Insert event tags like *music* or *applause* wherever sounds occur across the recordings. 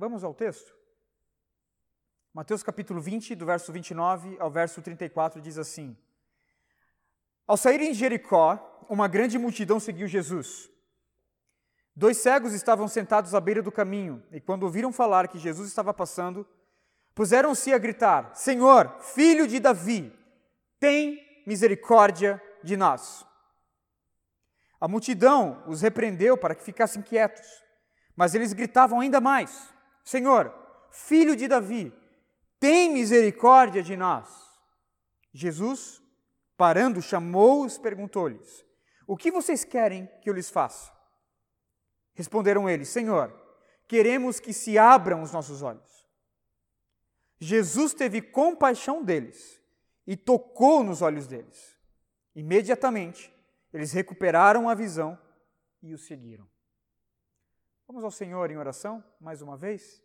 Vamos ao texto? Mateus capítulo 20, do verso 29 ao verso 34, diz assim: Ao saírem de Jericó, uma grande multidão seguiu Jesus. Dois cegos estavam sentados à beira do caminho, e quando ouviram falar que Jesus estava passando, puseram-se a gritar: Senhor, filho de Davi, tem misericórdia de nós. A multidão os repreendeu para que ficassem quietos, mas eles gritavam ainda mais: Senhor, filho de Davi, tem misericórdia de nós. Jesus, parando, chamou-os, perguntou-lhes: O que vocês querem que eu lhes faça? Responderam eles: Senhor, queremos que se abram os nossos olhos. Jesus teve compaixão deles e tocou nos olhos deles. Imediatamente, eles recuperaram a visão e o seguiram. Vamos ao Senhor em oração mais uma vez?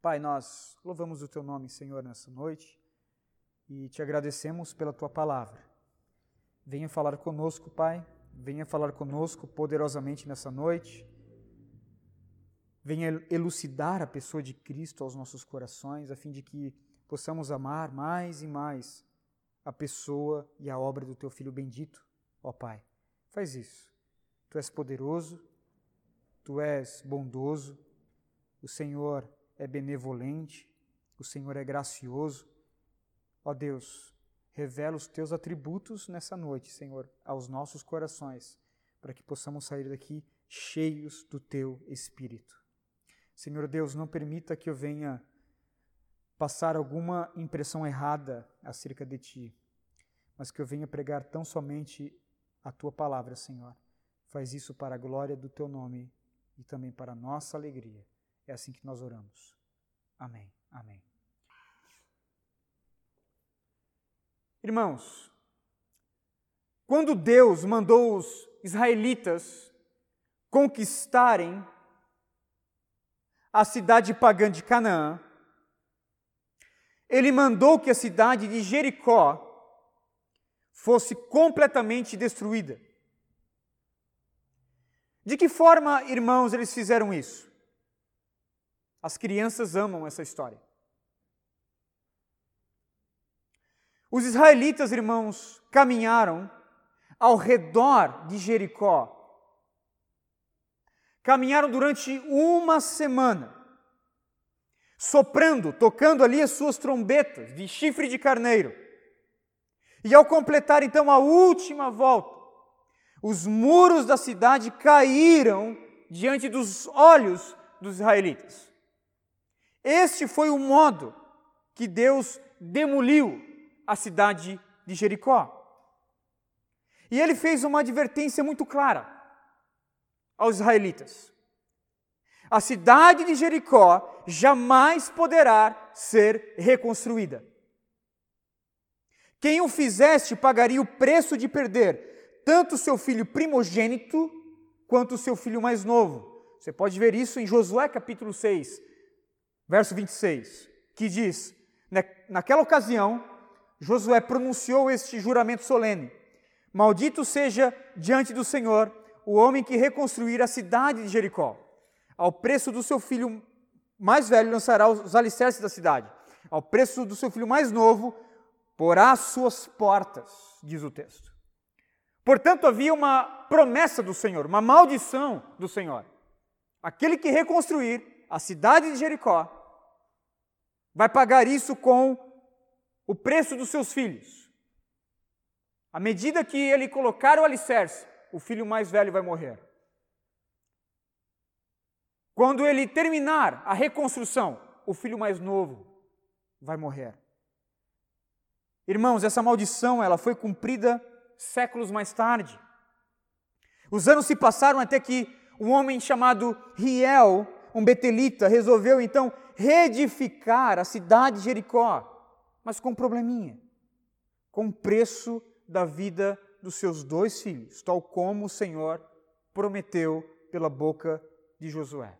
Pai, nós louvamos o teu nome, Senhor, nessa noite e te agradecemos pela tua palavra. Venha falar conosco, Pai, venha falar conosco poderosamente nessa noite. Venha elucidar a pessoa de Cristo aos nossos corações, a fim de que possamos amar mais e mais a pessoa e a obra do teu Filho bendito, ó Pai. Faz isso. Tu és poderoso, tu és bondoso, o Senhor é benevolente, o Senhor é gracioso. Ó Deus, revela os teus atributos nessa noite, Senhor, aos nossos corações, para que possamos sair daqui cheios do teu Espírito. Senhor Deus, não permita que eu venha passar alguma impressão errada acerca de ti, mas que eu venha pregar tão somente a tua palavra, Senhor. Faz isso para a glória do teu nome e também para nossa alegria. É assim que nós oramos. Amém. Amém. Irmãos, quando Deus mandou os israelitas conquistarem a cidade pagã de Canaã, ele mandou que a cidade de Jericó fosse completamente destruída. De que forma, irmãos, eles fizeram isso? As crianças amam essa história. Os israelitas, irmãos, caminharam ao redor de Jericó. Caminharam durante uma semana soprando, tocando ali as suas trombetas de chifre de carneiro. E ao completar então a última volta, os muros da cidade caíram diante dos olhos dos israelitas. Este foi o modo que Deus demoliu a cidade de Jericó. E ele fez uma advertência muito clara aos israelitas a cidade de Jericó jamais poderá ser reconstruída. Quem o fizeste pagaria o preço de perder tanto o seu filho primogênito quanto o seu filho mais novo. Você pode ver isso em Josué capítulo 6, verso 26, que diz: Naquela ocasião, Josué pronunciou este juramento solene: Maldito seja diante do Senhor o homem que reconstruir a cidade de Jericó ao preço do seu filho mais velho lançará os alicerces da cidade. Ao preço do seu filho mais novo, porá as suas portas, diz o texto. Portanto, havia uma promessa do Senhor, uma maldição do Senhor. Aquele que reconstruir a cidade de Jericó vai pagar isso com o preço dos seus filhos. À medida que ele colocar o alicerce, o filho mais velho vai morrer. Quando ele terminar a reconstrução, o filho mais novo vai morrer. Irmãos, essa maldição ela foi cumprida séculos mais tarde. Os anos se passaram até que um homem chamado Riel, um betelita, resolveu então reedificar a cidade de Jericó, mas com um probleminha, com o preço da vida dos seus dois filhos, tal como o Senhor prometeu pela boca de Josué.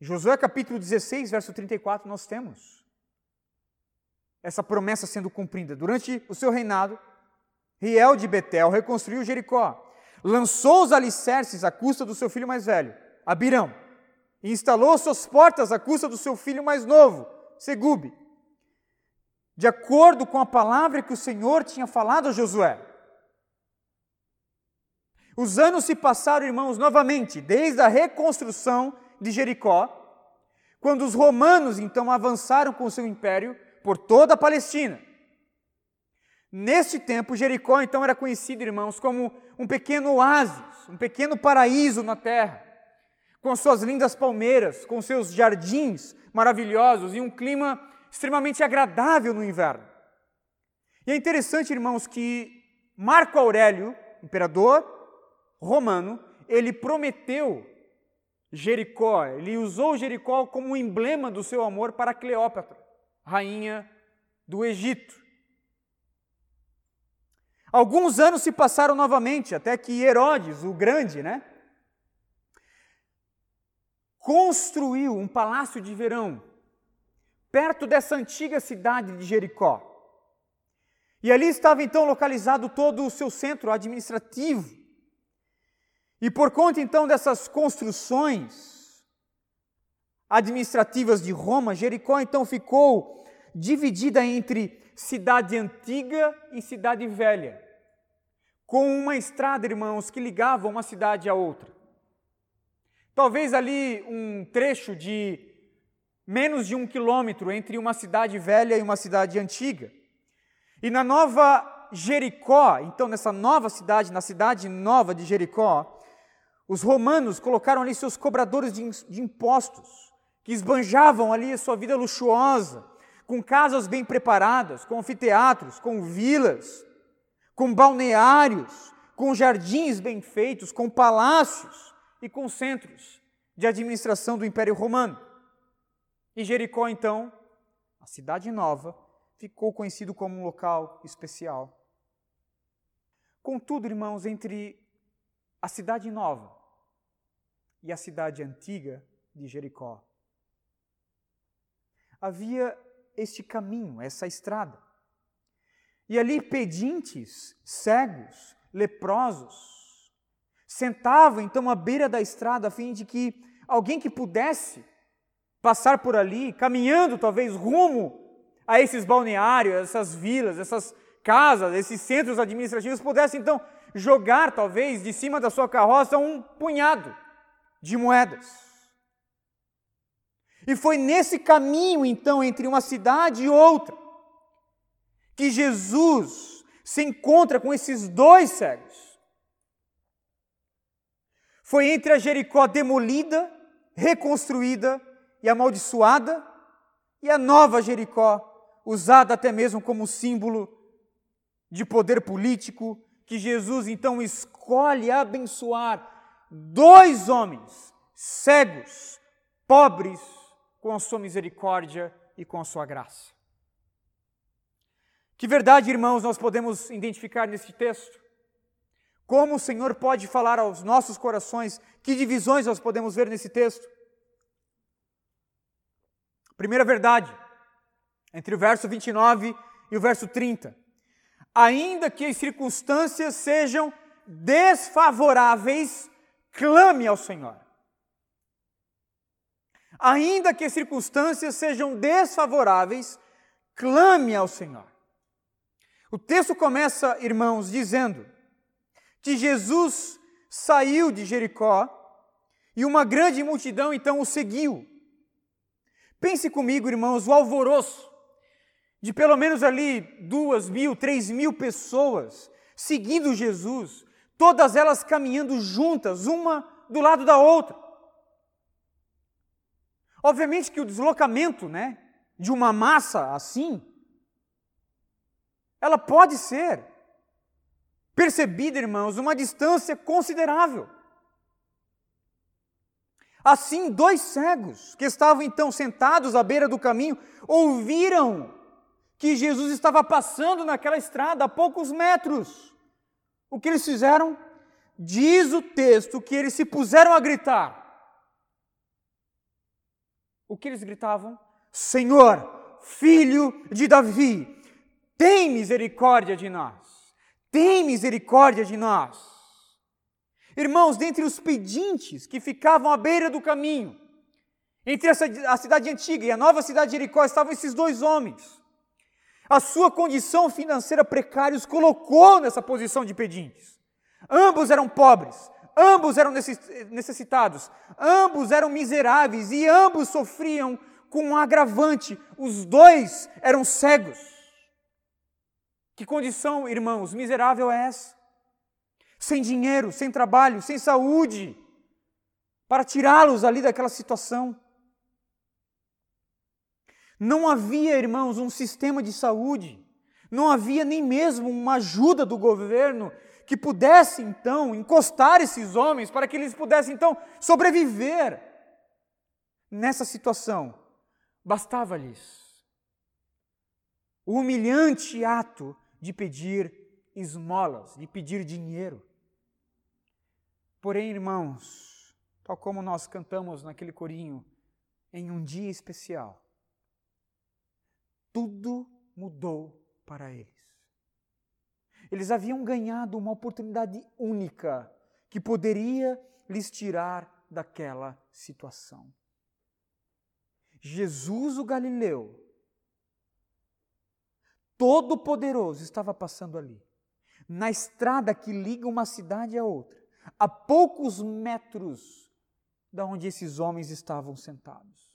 Josué capítulo 16, verso 34, nós temos essa promessa sendo cumprida. Durante o seu reinado, Riel de Betel reconstruiu Jericó. lançou os alicerces à custa do seu filho mais velho, Abirão, e instalou suas portas à custa do seu filho mais novo, Segube, de acordo com a palavra que o Senhor tinha falado a Josué. Os anos se passaram, irmãos, novamente, desde a reconstrução de Jericó, quando os romanos então avançaram com o seu império por toda a Palestina. Neste tempo, Jericó então era conhecido, irmãos, como um pequeno oásis, um pequeno paraíso na terra, com suas lindas palmeiras, com seus jardins maravilhosos e um clima extremamente agradável no inverno. E é interessante, irmãos, que Marco Aurélio, imperador romano, ele prometeu Jericó, ele usou Jericó como um emblema do seu amor para Cleópatra, rainha do Egito. Alguns anos se passaram novamente, até que Herodes, o Grande, né, construiu um palácio de verão perto dessa antiga cidade de Jericó. E ali estava então localizado todo o seu centro administrativo. E por conta então dessas construções administrativas de Roma, Jericó então ficou dividida entre cidade antiga e cidade velha, com uma estrada, irmãos, que ligava uma cidade à outra. Talvez ali um trecho de menos de um quilômetro entre uma cidade velha e uma cidade antiga. E na nova Jericó, então nessa nova cidade, na cidade nova de Jericó, os romanos colocaram ali seus cobradores de, impostos, que esbanjavam ali a sua vida luxuosa, com casas bem preparadas, com anfiteatros, com vilas, com balneários, com jardins bem feitos, com palácios e com centros de administração do Império Romano. E Jericó, então, a cidade nova, ficou conhecido como um local especial. Contudo, irmãos, entre a cidade nova e a cidade antiga de Jericó. Havia este caminho, essa estrada. E ali pedintes, cegos, leprosos, sentavam então à beira da estrada a fim de que alguém que pudesse passar por ali, caminhando talvez rumo a esses balneários, essas vilas, essas casas, esses centros administrativos, pudesse então jogar talvez de cima da sua carroça um punhado de moedas. E foi nesse caminho, então, entre uma cidade e outra, que Jesus se encontra com esses dois cegos. Foi entre a Jericó demolida, reconstruída e amaldiçoada, e a nova Jericó, usada até mesmo como símbolo de poder político, que Jesus então escolhe abençoar dois homens cegos, pobres, com a sua misericórdia e com a sua graça. Que verdade, irmãos, nós podemos identificar nesse texto? Como o Senhor pode falar aos nossos corações? Que divisões nós podemos ver nesse texto? Primeira verdade, entre o verso 29 e o verso 30. Ainda que as circunstâncias sejam desfavoráveis clame ao Senhor. Ainda que as circunstâncias sejam desfavoráveis, clame ao Senhor. O texto começa, irmãos, dizendo que Jesus saiu de Jericó e uma grande multidão então o seguiu. Pense comigo, irmãos, o alvoroço de pelo menos ali duas mil, três mil pessoas seguindo Jesus, todas elas caminhando juntas, uma do lado da outra. Obviamente que o deslocamento, né, de uma massa assim, ela pode ser percebida, irmãos, uma distância considerável. Assim, dois cegos que estavam então sentados à beira do caminho ouviram que Jesus estava passando naquela estrada a poucos metros. O que eles fizeram? Diz o texto que eles se puseram a gritar. O que eles gritavam? Senhor, filho de Davi, tem misericórdia de nós. Tem misericórdia de nós. Irmãos, dentre os pedintes que ficavam à beira do caminho, entre essa, a cidade antiga e a nova cidade de Jericó, estavam esses dois homens. A sua condição financeira precária os colocou nessa posição de pedintes. Ambos eram pobres, ambos eram necessitados, ambos eram miseráveis e ambos sofriam com um agravante: os dois eram cegos. Que condição, irmãos, miserável é essa? Sem dinheiro, sem trabalho, sem saúde, para tirá-los ali daquela situação. Não havia, irmãos, um sistema de saúde, não havia nem mesmo uma ajuda do governo que pudesse então encostar esses homens para que eles pudessem então sobreviver nessa situação. Bastava-lhes o humilhante ato de pedir esmolas, de pedir dinheiro. Porém, irmãos, tal como nós cantamos naquele corinho, em um dia especial, tudo mudou para eles. Eles haviam ganhado uma oportunidade única que poderia lhes tirar daquela situação. Jesus, o Galileu, todo-poderoso, estava passando ali, na estrada que liga uma cidade a outra, a poucos metros da onde esses homens estavam sentados.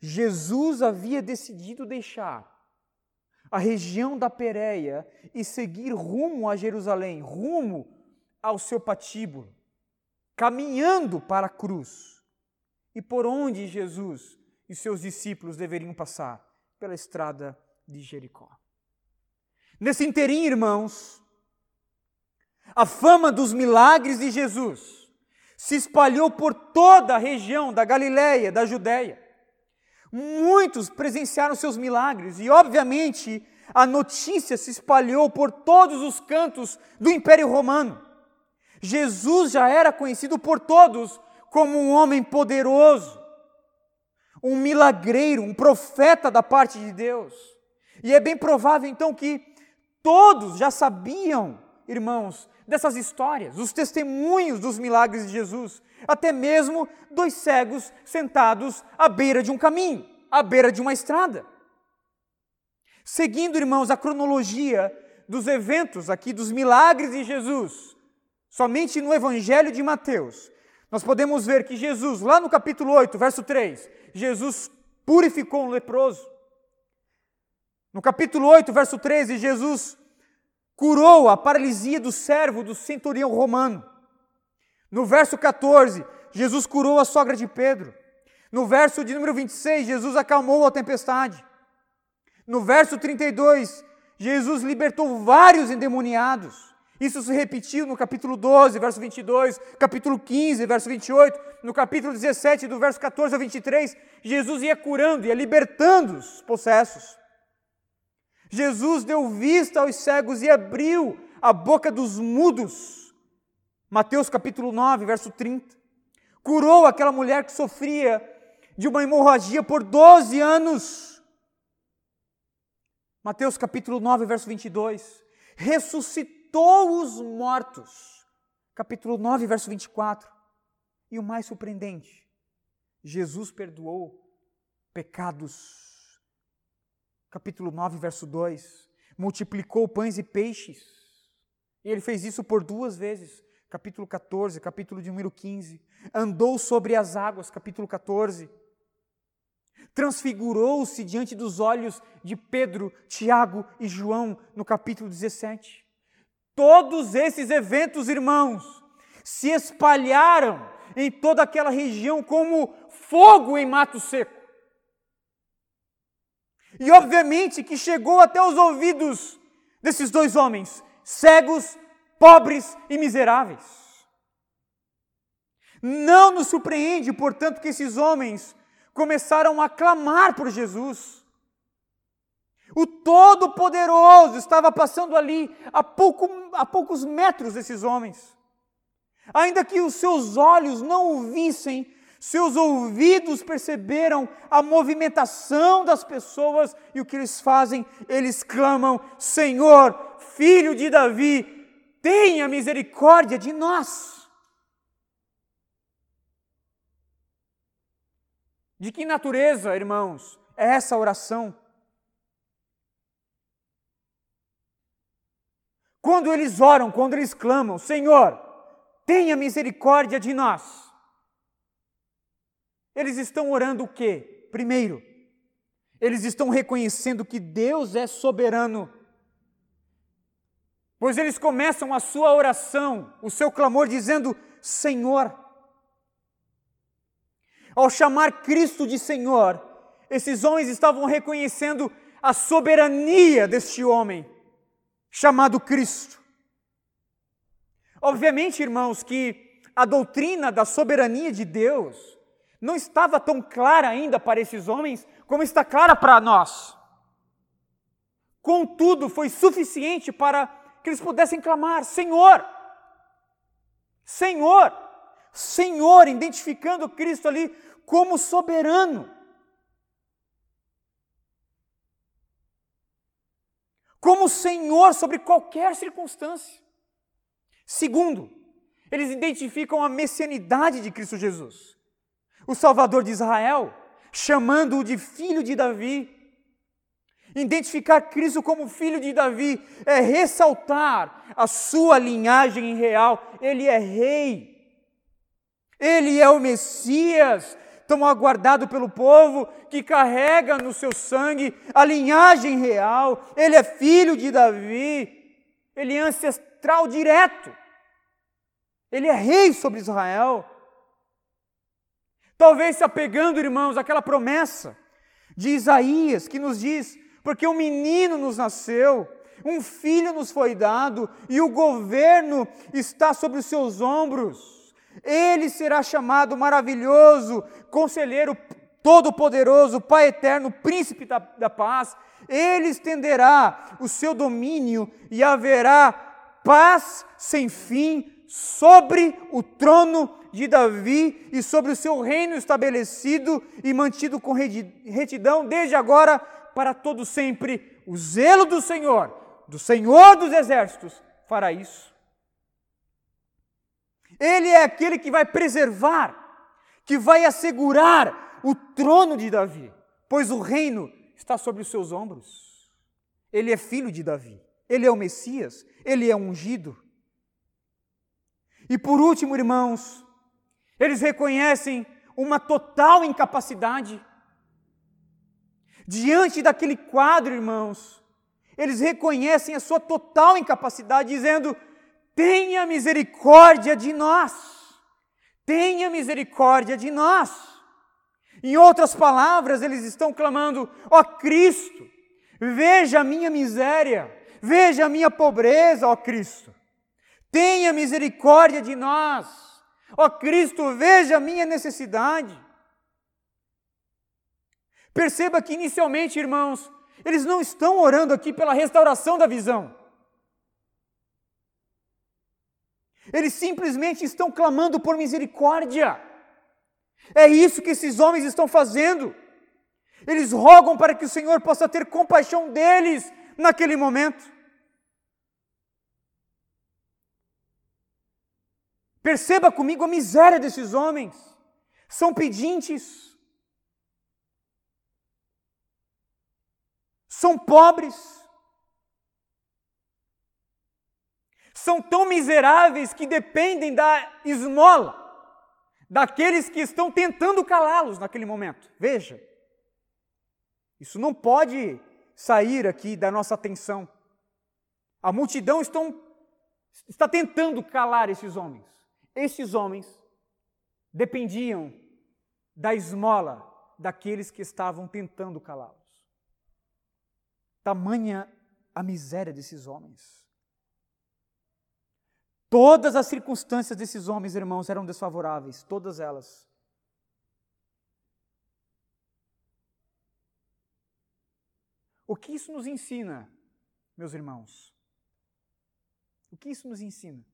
Jesus havia decidido deixar a região da Pérea e seguir rumo a Jerusalém, rumo ao seu patíbulo, caminhando para a cruz. E por onde Jesus e seus discípulos deveriam passar? Pela estrada de Jericó. Nesse inteirinho, irmãos, a fama dos milagres de Jesus se espalhou por toda a região da Galiléia, da Judéia. Muitos presenciaram seus milagres e, obviamente, a notícia se espalhou por todos os cantos do Império Romano. Jesus já era conhecido por todos como um homem poderoso, um milagreiro, um profeta da parte de Deus. E é bem provável então que todos já sabiam, irmãos, dessas histórias, os testemunhos dos milagres de Jesus, até mesmo dois cegos sentados à beira de um caminho, à beira de uma estrada. Seguindo, irmãos, a cronologia dos eventos aqui, dos milagres de Jesus, somente no Evangelho de Mateus, nós podemos ver que Jesus, lá no capítulo 8, verso 3, Jesus purificou um leproso. No capítulo 8, verso 13, Jesus curou a paralisia do servo do centurião romano. No verso 14, Jesus curou a sogra de Pedro. No verso de número 26, Jesus acalmou a tempestade. No verso 32, Jesus libertou vários endemoniados. Isso se repetiu no capítulo 12, verso 22, capítulo 15, verso 28, no capítulo 17, do verso 14 ao 23, Jesus ia curando, ia libertando os possessos. Jesus deu vista aos cegos e abriu a boca dos mudos. Mateus capítulo 9, verso 30. Curou aquela mulher que sofria de uma hemorragia por 12 anos. Mateus capítulo 9, verso 22. Ressuscitou os mortos. Capítulo 9, verso 24. E o mais surpreendente, Jesus perdoou pecados capítulo 9, verso 2, multiplicou pães e peixes. E ele fez isso por duas vezes, capítulo 14, capítulo de número 15. Andou sobre as águas, capítulo 14. Transfigurou-se diante dos olhos de Pedro, Tiago e João, no capítulo 17. Todos esses eventos, irmãos, se espalharam em toda aquela região como fogo em mato seco. E obviamente que chegou até os ouvidos desses dois homens, cegos, pobres e miseráveis. Não nos surpreende, portanto, que esses homens começaram a clamar por Jesus. O Todo-Poderoso estava passando ali a, pouco, a poucos metros desses homens. Ainda que os seus olhos não o vissem, seus ouvidos perceberam a movimentação das pessoas e o que eles fazem? Eles clamam: Senhor, filho de Davi, tenha misericórdia de nós. De que natureza, irmãos, é essa oração? Quando eles oram, quando eles clamam, Senhor, tenha misericórdia de nós. Eles estão orando o quê? Primeiro, eles estão reconhecendo que Deus é soberano. Pois eles começam a sua oração, o seu clamor, dizendo: Senhor. Ao chamar Cristo de Senhor, esses homens estavam reconhecendo a soberania deste homem chamado Cristo. Obviamente, irmãos, que a doutrina da soberania de Deus não estava tão clara ainda para esses homens como está clara para nós. Contudo, foi suficiente para que eles pudessem clamar: Senhor, Senhor, Senhor, identificando Cristo ali como soberano. como Senhor sobre qualquer circunstância. Segundo, eles identificam a messianidade de Cristo Jesus, o Salvador de Israel, chamando-o de filho de Davi. Identificar Cristo como filho de Davi é ressaltar a sua linhagem real. Ele é rei, ele é o Messias, tão aguardado pelo povo, que carrega no seu sangue a linhagem real, ele é filho de Davi, ele é ancestral direto, ele é rei sobre Israel. Talvez se apegando, irmãos, àquela promessa de Isaías que nos diz: porque um menino nos nasceu, um filho nos foi dado e o governo está sobre os seus ombros. Ele será chamado maravilhoso, conselheiro todo-poderoso, Pai eterno, príncipe da, da paz. Ele estenderá o seu domínio e haverá paz sem fim sobre o trono de Davi e sobre o seu reino estabelecido e mantido com retidão desde agora para todo sempre. O zelo do Senhor, do Senhor dos exércitos, fará isso. Ele é aquele que vai preservar, que vai assegurar o trono de Davi, pois o reino está sobre os seus ombros. Ele é filho de Davi, ele é o Messias, ele é ungido. E por último, irmãos, eles reconhecem uma total incapacidade. Diante daquele quadro, irmãos, eles reconhecem a sua total incapacidade, dizendo: tenha misericórdia de nós. Tenha misericórdia de nós. Em outras palavras, eles estão clamando: ó Cristo, veja a minha miséria, veja a minha pobreza, ó Cristo. Tenha misericórdia de nós. Ó Cristo, veja a minha necessidade. Perceba que inicialmente, irmãos, eles não estão orando aqui pela restauração da visão. Eles simplesmente estão clamando por misericórdia. É isso que esses homens estão fazendo. Eles rogam para que o Senhor possa ter compaixão deles naquele momento. Perceba comigo a miséria desses homens. São pedintes. São pobres. são tão miseráveis que dependem da esmola daqueles que estão tentando calá-los naquele momento. Veja, isso não pode sair aqui da nossa atenção. A multidão estão, está tentando calar esses homens. Esses homens dependiam da esmola daqueles que estavam tentando calá-los. Tamanha a miséria desses homens. Todas as circunstâncias desses homens, irmãos, eram desfavoráveis, todas elas. O que isso nos ensina, meus irmãos? O que isso nos ensina?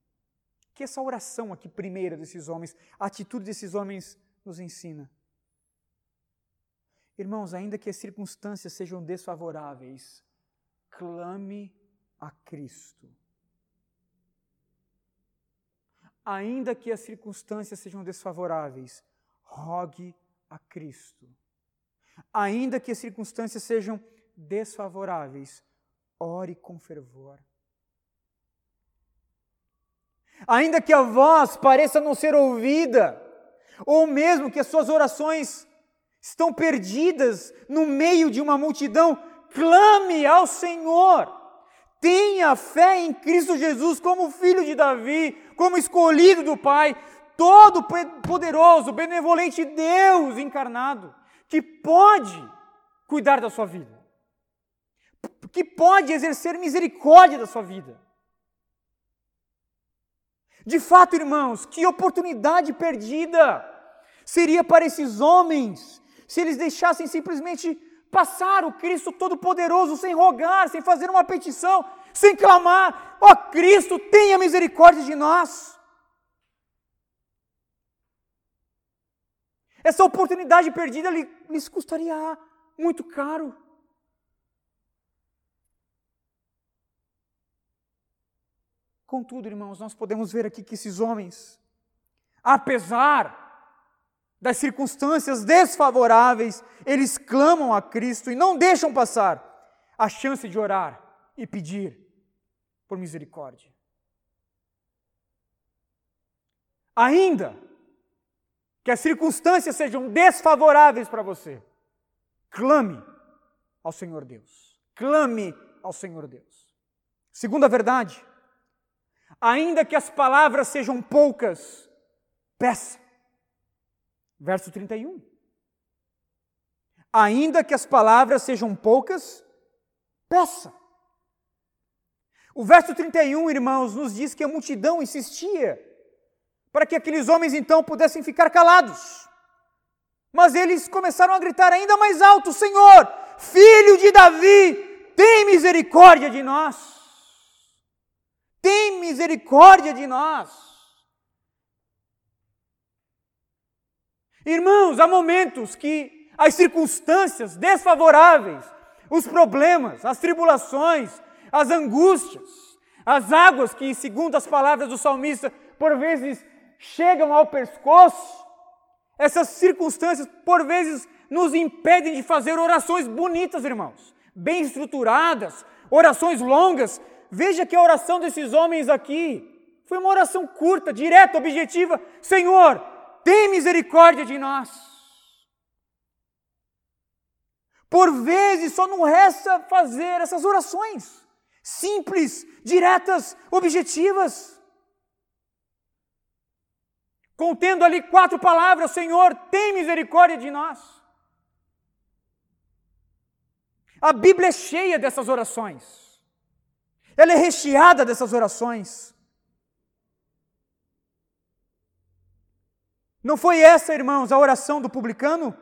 Que essa oração aqui primeira desses homens, a atitude desses homens nos ensina? Irmãos, ainda que as circunstâncias sejam desfavoráveis, clame a Cristo ainda que as circunstâncias sejam desfavoráveis, rogue a Cristo. Ainda que as circunstâncias sejam desfavoráveis, ore com fervor. Ainda que a voz pareça não ser ouvida, ou mesmo que as suas orações estão perdidas no meio de uma multidão, clame ao Senhor. Tenha fé em Cristo Jesus como filho de Davi, como escolhido do Pai, todo poderoso, benevolente Deus encarnado, que pode cuidar da sua vida, que pode exercer misericórdia da sua vida. De fato, irmãos, que oportunidade perdida seria para esses homens se eles deixassem simplesmente passar o Cristo Todo-Poderoso sem rogar, sem fazer uma petição, sem clamar: ó oh, Cristo, tenha misericórdia de nós. Essa oportunidade perdida lhes custaria muito caro. Contudo, irmãos, nós podemos ver aqui que esses homens, apesar das circunstâncias desfavoráveis, eles clamam a Cristo e não deixam passar a chance de orar e pedir por misericórdia. Ainda que as circunstâncias sejam desfavoráveis para você, clame ao Senhor Deus. Clame ao Senhor Deus. Segunda verdade, ainda que as palavras sejam poucas, peça. Verso 31. Ainda que as palavras sejam poucas, peça. O verso 31, irmãos, nos diz que a multidão insistia para que aqueles homens então pudessem ficar calados. Mas eles começaram a gritar ainda mais alto: Senhor, filho de Davi, tem misericórdia de nós. Tem misericórdia de nós. Irmãos, há momentos que as circunstâncias desfavoráveis, os problemas, as tribulações, as angústias, as águas que, segundo as palavras do salmista, por vezes chegam ao pescoço, essas circunstâncias, por vezes, nos impedem de fazer orações bonitas, irmãos, bem estruturadas, orações longas. Veja que a oração desses homens aqui foi uma oração curta, direta, objetiva: Senhor, tem misericórdia de nós. Por vezes só não resta fazer essas orações simples, diretas, objetivas. Contendo ali quatro palavras: Senhor, tem misericórdia de nós. A Bíblia é cheia dessas orações. Ela é recheada dessas orações. Não foi essa, irmãos, a oração do publicano?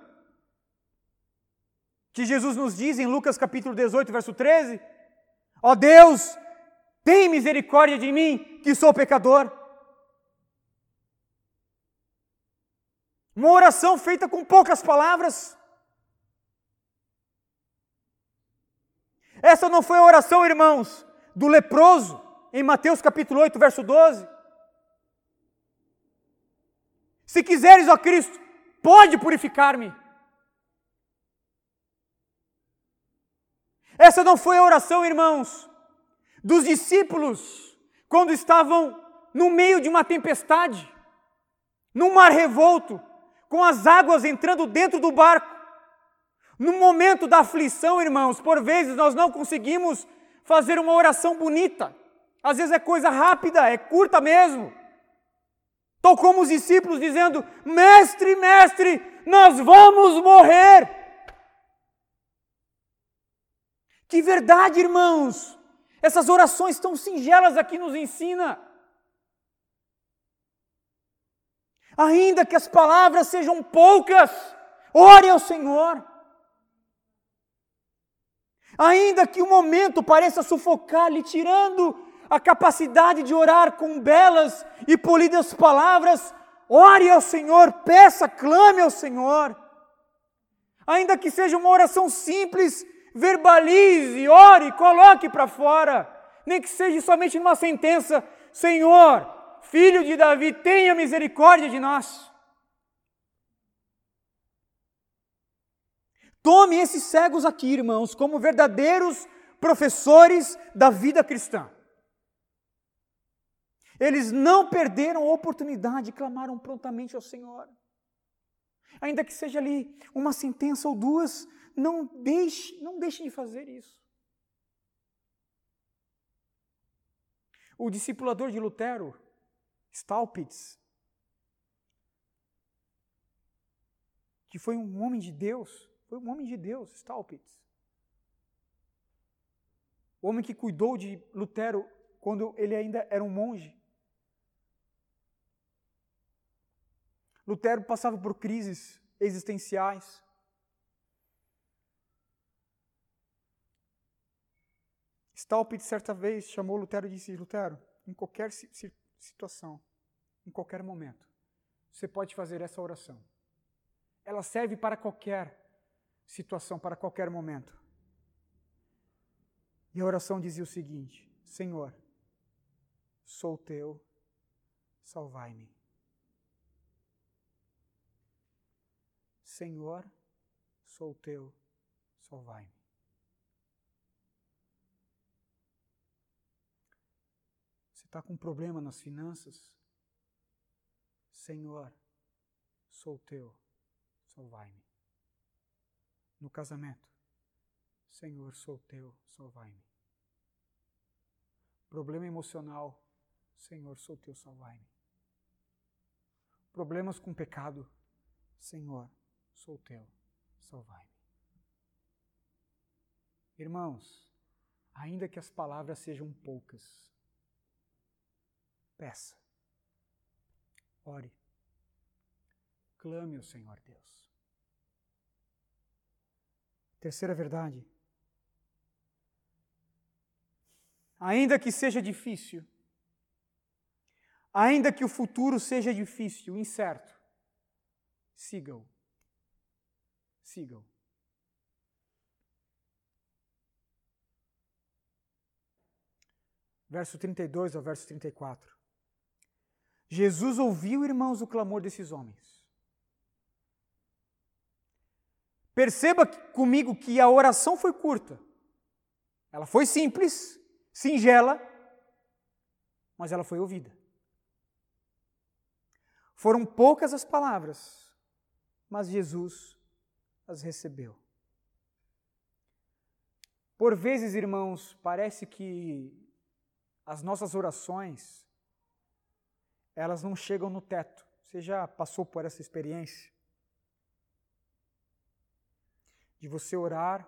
Que Jesus nos diz em Lucas capítulo 18, verso 13: Ó oh Deus, tem misericórdia de mim, que sou pecador. Uma oração feita com poucas palavras. Essa não foi a oração, irmãos, do leproso, em Mateus capítulo 8, verso 12. Se quiseres, ó Cristo, pode purificar-me. Essa não foi a oração, irmãos, dos discípulos quando estavam no meio de uma tempestade, num mar revolto, com as águas entrando dentro do barco. No momento da aflição, irmãos, por vezes nós não conseguimos fazer uma oração bonita. Às vezes é coisa rápida, é curta mesmo. Tal como os discípulos dizendo: Mestre, mestre, nós vamos morrer. Que verdade, irmãos! Essas orações tão singelas aqui nos ensina. Ainda que as palavras sejam poucas, ore ao Senhor. Ainda que o momento pareça sufocar, lhe tirando a capacidade de orar com belas e polidas palavras, ore ao Senhor, peça, clame ao Senhor. Ainda que seja uma oração simples, verbalize, ore, coloque para fora, nem que seja somente numa sentença: Senhor, filho de Davi, tenha misericórdia de nós. Tome esses cegos aqui, irmãos, como verdadeiros professores da vida cristã. Eles não perderam a oportunidade clamaram prontamente ao Senhor. Ainda que seja ali uma sentença ou duas, não deixe, não deixe de fazer isso. O discipulador de Lutero, Staupitz, que foi um homem de Deus, foi um homem de Deus, Staupitz. O homem que cuidou de Lutero quando ele ainda era um monge. Lutero passava por crises existenciais. Staupitz certa vez chamou Lutero e disse: Lutero, em qualquer situação, em qualquer momento, você pode fazer essa oração. Ela serve para qualquer situação, para qualquer momento. E a oração dizia o seguinte: Senhor, sou teu, salvai-me. Senhor, sou teu, salvai-me. Você está com um problema nas finanças? Senhor, sou teu, salvai-me. No casamento, Senhor, sou teu, salvai-me. Problema emocional, Senhor, sou teu, salvai-me. Problemas com pecado, Senhor, sou teu, salvai-me. Irmãos, ainda que as palavras sejam poucas, peça, ore, clame ao Senhor Deus. Terceira verdade. Ainda que seja difícil, ainda que o futuro seja difícil, incerto, siga-o sigam. Verso 32 ao verso 34. Jesus ouviu, irmãos, o clamor desses homens. Perceba comigo que a oração foi curta. Ela foi simples, singela, mas ela foi ouvida. Foram poucas as palavras, mas Jesus as recebeu. Por vezes, irmãos, parece que as nossas orações elas não chegam no teto. Você já passou por essa experiência? De você orar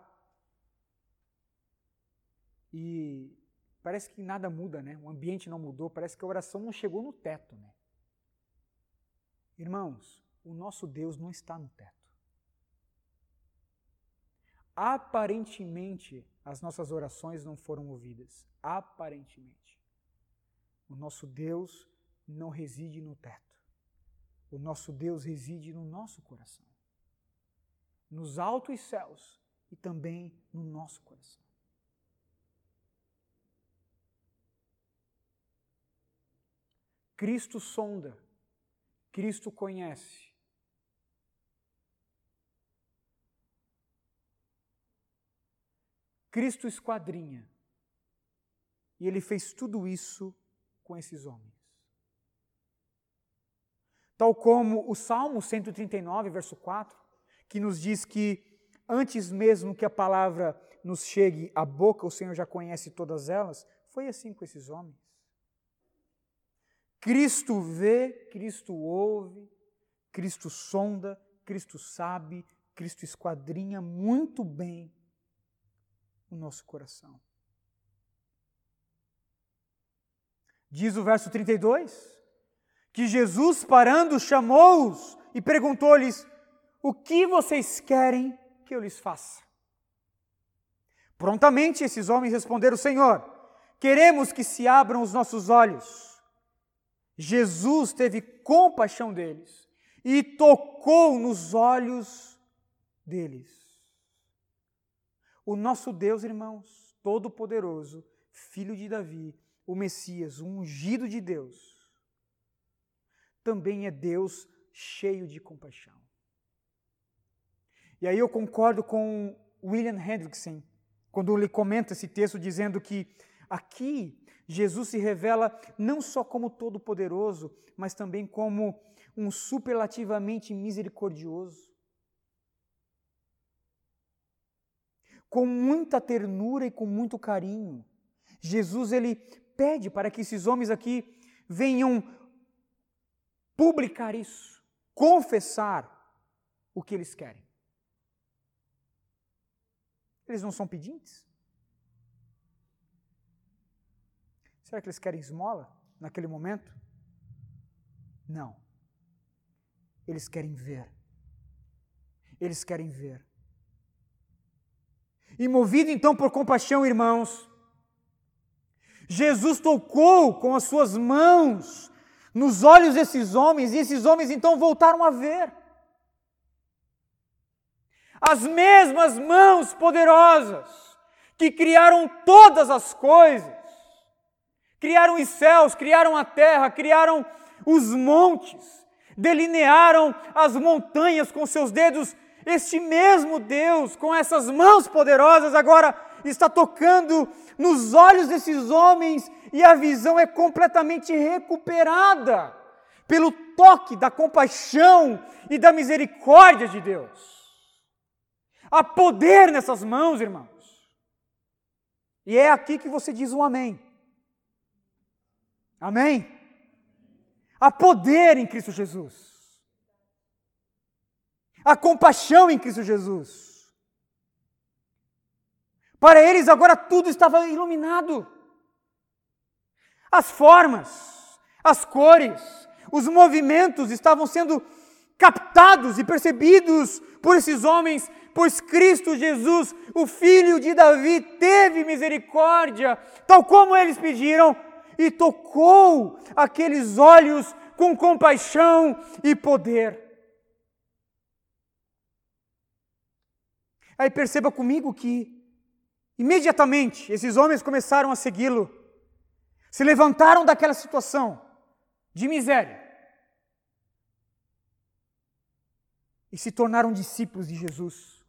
e parece que nada muda, né? O ambiente não mudou, parece que a oração não chegou no teto, né? Irmãos, o nosso Deus não está no teto aparentemente as nossas orações não foram ouvidas. Aparentemente. O nosso Deus não reside no teto. O nosso Deus reside no nosso coração. Nos altos céus e também no nosso coração. Cristo sonda, Cristo conhece, Cristo esquadrinha. E ele fez tudo isso com esses homens. Tal como o Salmo 139, verso 4, que nos diz que antes mesmo que a palavra nos chegue à boca, o Senhor já conhece todas elas, foi assim com esses homens. Cristo vê, Cristo ouve, Cristo sonda, Cristo sabe, Cristo esquadrinha muito bem o nosso coração. Diz o verso 32 que Jesus, parando, chamou-os e perguntou-lhes: O que vocês querem que eu lhes faça? Prontamente esses homens responderam: Senhor, queremos que se abram os nossos olhos. Jesus teve compaixão deles e tocou nos olhos deles. O nosso Deus, irmãos, todo-poderoso, filho de Davi, o Messias, o ungido de Deus, também é Deus cheio de compaixão. E aí eu concordo com William Hendrickson, quando ele comenta esse texto dizendo que aqui Jesus se revela não só como todo-poderoso, mas também como um superlativamente misericordioso. Com muita ternura e com muito carinho, Jesus ele pede para que esses homens aqui venham publicar isso, confessar o que eles querem. Eles não são pedintes? Será que eles querem esmola naquele momento? Não. Eles querem ver. Eles querem ver. E movido então por compaixão, irmãos, Jesus tocou com as suas mãos nos olhos desses homens, e esses homens então voltaram a ver. As mesmas mãos poderosas que criaram todas as coisas, criaram os céus, criaram a terra, criaram os montes, delinearam as montanhas com seus dedos. Este mesmo Deus, com essas mãos poderosas, agora está tocando nos olhos desses homens e a visão é completamente recuperada pelo toque da compaixão e da misericórdia de Deus. Há poder nessas mãos, irmãos. E é aqui que você diz um amém. Amém? Há poder em Cristo Jesus. Há compaixão em Cristo Jesus. Para eles agora tudo estava iluminado. As formas, as cores, os movimentos estavam sendo captados e percebidos por esses homens, pois Cristo Jesus, o filho de Davi, teve misericórdia, tal como eles pediram, e tocou aqueles olhos com compaixão e poder. Aí perceba comigo que Imediatamente, esses homens começaram a segui-lo, se levantaram daquela situação de miséria e se tornaram discípulos de Jesus.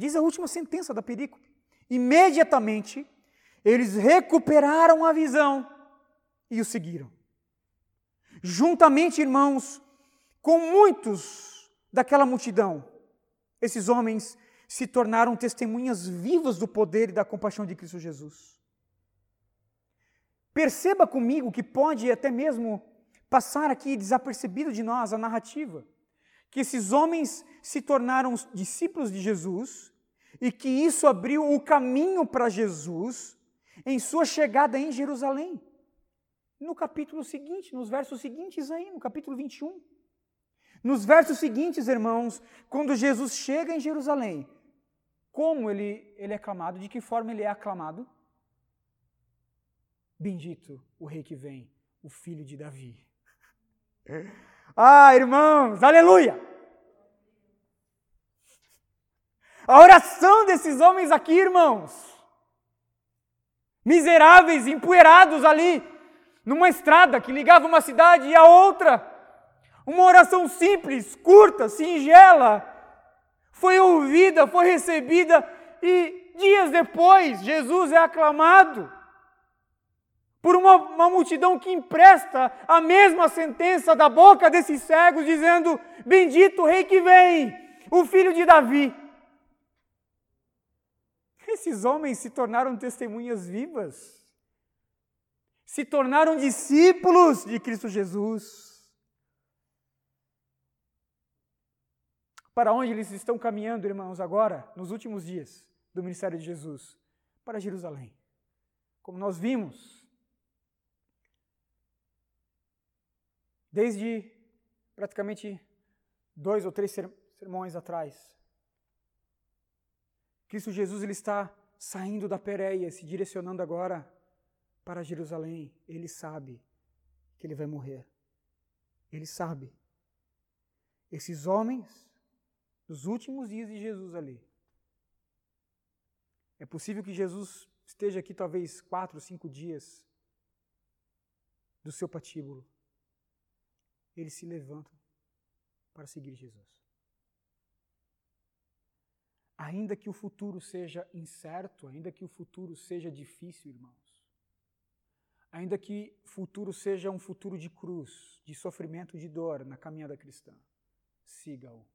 Diz a última sentença da perícope. Imediatamente, eles recuperaram a visão e o seguiram. Juntamente, irmãos, com muitos daquela multidão, esses homens se tornaram testemunhas vivas do poder e da compaixão de Cristo Jesus. Perceba comigo que pode até mesmo passar aqui desapercebido de nós a narrativa, que esses homens se tornaram discípulos de Jesus e que isso abriu o caminho para Jesus em sua chegada em Jerusalém. No capítulo seguinte, nos versos seguintes aí, no capítulo 21. Nos versos seguintes, irmãos, quando Jesus chega em Jerusalém, como ele, ele é aclamado? De que forma ele é aclamado? Bendito o rei que vem, o filho de Davi. *laughs* Ah, irmãos, aleluia! A oração desses homens aqui, irmãos, miseráveis, empoeirados ali, numa estrada que ligava uma cidade e a outra, uma oração simples, curta, singela, foi ouvida, foi recebida e dias depois Jesus é aclamado por uma, uma, multidão que empresta a mesma sentença da boca desses cegos, dizendo: Bendito o Rei que vem, o filho de Davi. Esses homens se tornaram testemunhas vivas, se tornaram discípulos de Cristo Jesus. Para onde eles estão caminhando, irmãos, agora, nos últimos dias do ministério de Jesus? Para Jerusalém. Como nós vimos, desde praticamente dois ou três sermões atrás, Cristo Jesus ele está saindo da Pérea, se direcionando agora para Jerusalém. Ele sabe que ele vai morrer. Ele sabe. Esses homens nos últimos dias de Jesus ali. É possível que Jesus esteja aqui talvez quatro, cinco dias do seu patíbulo, eles se levantam para seguir Jesus. Ainda que o futuro seja incerto, ainda que o futuro seja difícil, irmãos, ainda que o futuro seja um futuro de cruz, de sofrimento, de dor na caminhada cristã, siga-o,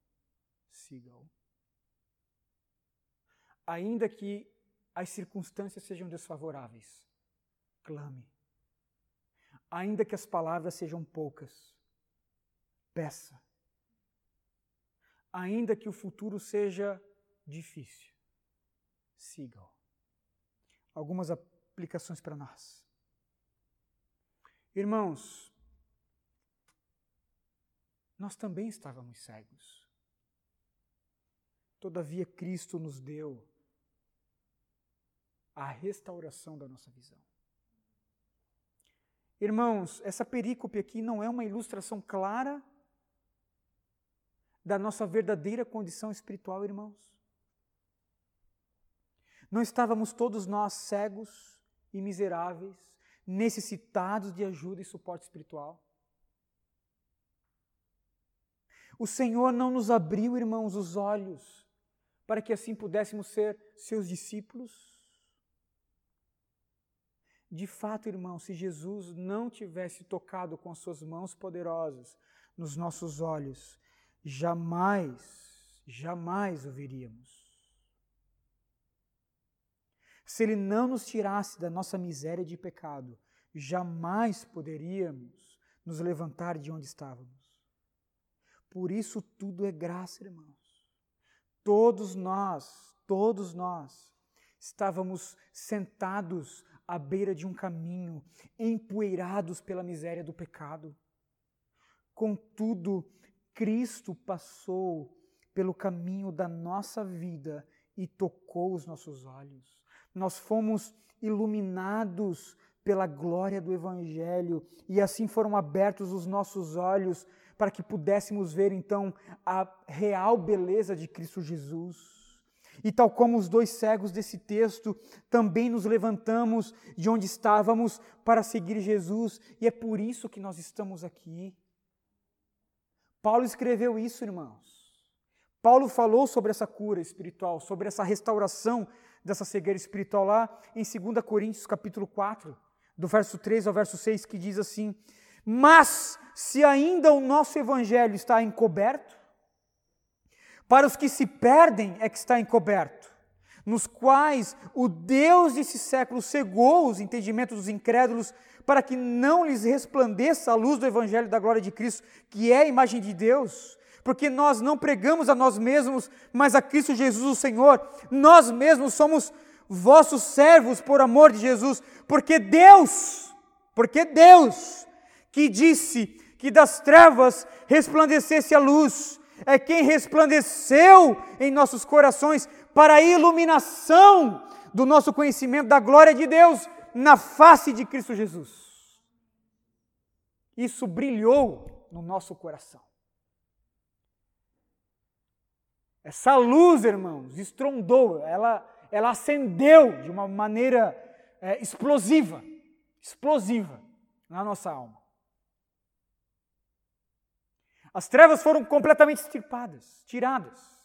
siga-o. Ainda que as circunstâncias sejam desfavoráveis, clame. Ainda que as palavras sejam poucas, peça. Ainda que o futuro seja difícil, siga-o. Algumas aplicações para nós. Irmãos, nós também estávamos cegos. Todavia, Cristo nos deu a restauração da nossa visão. Irmãos, essa perícope aqui não é uma ilustração clara da nossa verdadeira condição espiritual, irmãos? Não estávamos todos nós cegos e miseráveis, necessitados de ajuda e suporte espiritual? O Senhor não nos abriu, irmãos, os olhos para que assim pudéssemos ser seus discípulos? De fato, irmão, se Jesus não tivesse tocado com as suas mãos poderosas nos nossos olhos, jamais, jamais o veríamos. Se Ele não nos tirasse da nossa miséria de pecado, jamais poderíamos nos levantar de onde estávamos. Por isso tudo é graça, irmãos. Todos nós, todos nós, estávamos sentados à beira de um caminho, empoeirados pela miséria do pecado. Contudo, Cristo passou pelo caminho da nossa vida e tocou os nossos olhos. Nós fomos iluminados pela glória do Evangelho e assim foram abertos os nossos olhos para que pudéssemos ver então a real beleza de Cristo Jesus. E tal como os dois cegos desse texto, também nos levantamos de onde estávamos para seguir Jesus, e é por isso que nós estamos aqui. Paulo escreveu isso, irmãos. Paulo falou sobre essa cura espiritual, sobre essa restauração dessa cegueira espiritual lá em 2 Coríntios capítulo 4, do verso 3 ao verso 6, que diz assim: "Mas se ainda o nosso evangelho está encoberto, para os que se perdem é que está encoberto, nos quais o Deus desse século cegou os entendimentos dos incrédulos, para que não lhes resplandeça a luz do Evangelho da glória de Cristo, que é a imagem de Deus. Porque nós não pregamos a nós mesmos, mas a Cristo Jesus, o Senhor. Nós mesmos somos vossos servos por amor de Jesus, porque Deus, porque Deus, que disse que das trevas resplandecesse a luz, é quem resplandeceu em nossos corações para a iluminação do nosso conhecimento da glória de Deus na face de Cristo Jesus. Isso brilhou no nosso coração. Essa luz, irmãos, estrondou, ela, ela acendeu de uma maneira é, explosiva, explosiva na nossa alma. As trevas foram completamente extirpadas, tiradas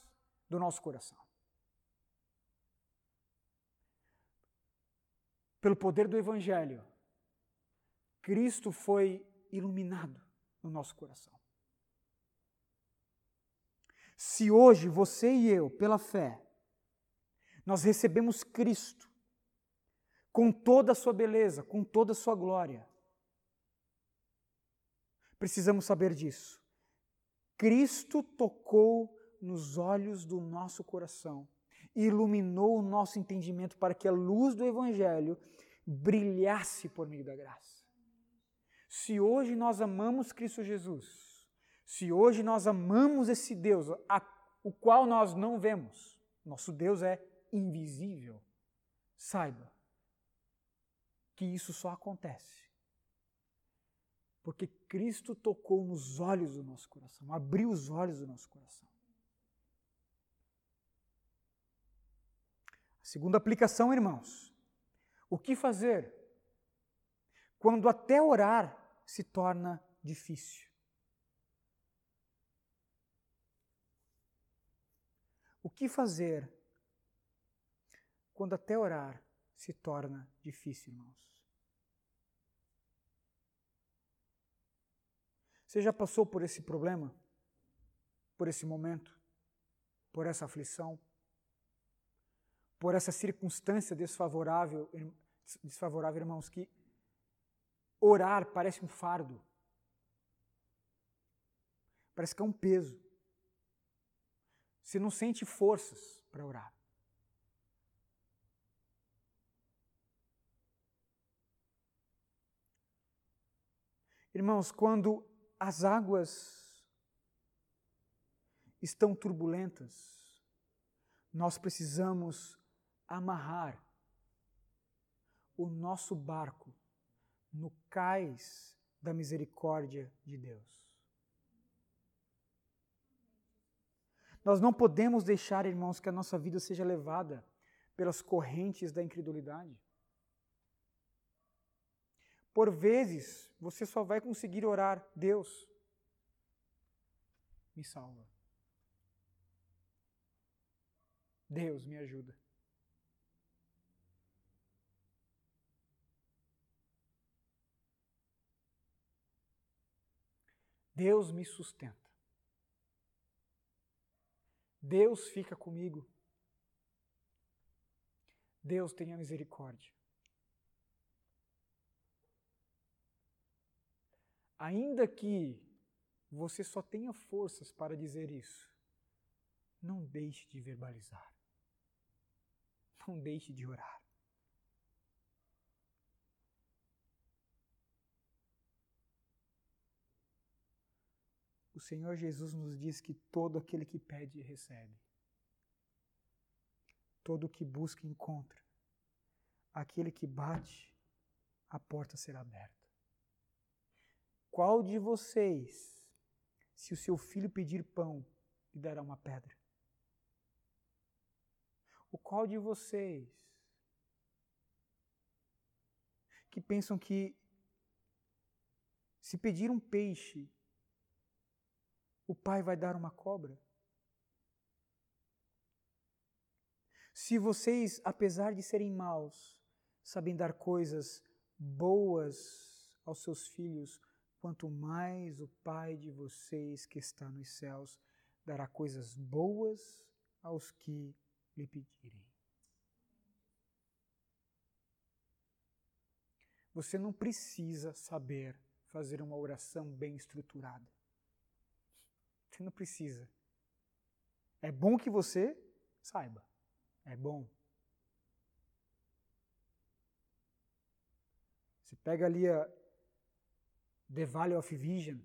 do nosso coração. Pelo poder do Evangelho, Cristo foi iluminado no nosso coração. Se hoje você e eu, pela fé, nós recebemos Cristo com toda a sua beleza, com toda a sua glória, precisamos saber disso. Cristo tocou nos olhos do nosso coração e iluminou o nosso entendimento para que a luz do Evangelho brilhasse por meio da graça. Se hoje nós amamos Cristo Jesus, se hoje nós amamos esse Deus, a, o qual nós não vemos, nosso Deus é invisível, saiba que isso só acontece porque Cristo tocou nos olhos do nosso coração, abriu os olhos do nosso coração. A segunda aplicação, irmãos. O que fazer quando até orar se torna difícil. O que fazer quando até orar se torna difícil, irmãos? Você já passou por esse problema? Por esse momento? Por essa aflição? Por essa circunstância desfavorável, desfavorável, irmãos, que orar parece um fardo. Parece que é um peso. Você não sente forças para orar. Irmãos, quando as águas estão turbulentas, nós precisamos amarrar o nosso barco no cais da misericórdia de Deus. Nós não podemos deixar, irmãos, que a nossa vida seja levada pelas correntes da incredulidade. Por vezes, você só vai conseguir orar: Deus, me salva. Deus, me ajuda. Deus me sustenta. Deus fica comigo. Deus tenha misericórdia. Ainda que você só tenha forças para dizer isso, não deixe de verbalizar. Não deixe de orar. O Senhor Jesus nos diz que todo aquele que pede, recebe. Todo que busca, encontra. Aquele que bate, a porta será aberta. Qual de vocês, se o seu filho pedir pão, lhe dará uma pedra? O qual de vocês que pensam que se pedir um peixe, o pai vai dar uma cobra? Se vocês, apesar de serem maus, sabem dar coisas boas aos seus filhos, quanto mais o Pai de vocês que está nos céus dará coisas boas aos que lhe pedirem. Você não precisa saber fazer uma oração bem estruturada. Você não precisa. É bom que você saiba. É bom. Você pega ali a, The Valley of Vision,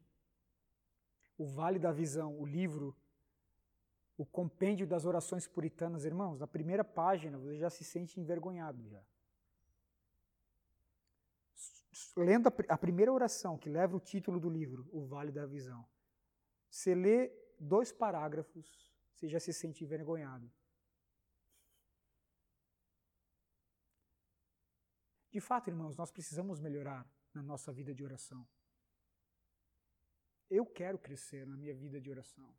o Vale da Visão, o livro, o compêndio das orações puritanas, irmãos, na primeira página você já se sente envergonhado já. Lendo a primeira oração que leva o título do livro, o Vale da Visão, você lê dois parágrafos, você já se sente envergonhado. De fato, irmãos, nós precisamos melhorar na nossa vida de oração. Eu quero crescer na minha vida de oração.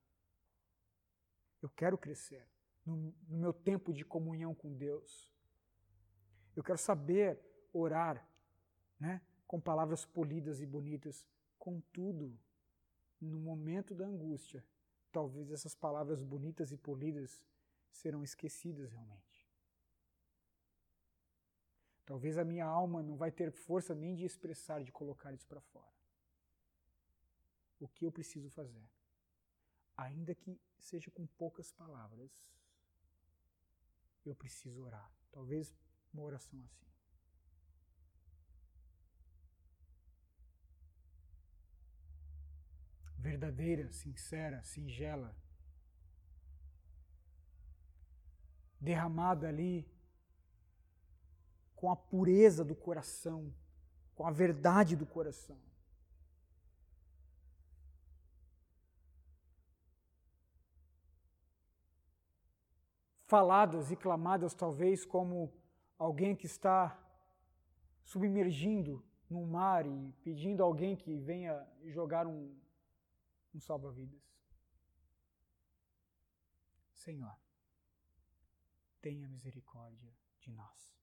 Eu quero crescer no, no meu tempo de comunhão com Deus. Eu quero saber orar, né, com palavras polidas e bonitas. Contudo, no momento da angústia, talvez essas palavras bonitas e polidas serão esquecidas realmente. Talvez a minha alma não vai ter força nem de expressar, de colocar isso para fora o que eu preciso fazer. Ainda que seja com poucas palavras, eu preciso orar. Talvez uma oração assim. Verdadeira, sincera, singela, derramada ali com a pureza do coração, com a verdade do coração. faladas e clamadas talvez como alguém que está submergindo no mar e pedindo a alguém que venha jogar um, um salva-vidas. Senhor, tenha misericórdia de nós.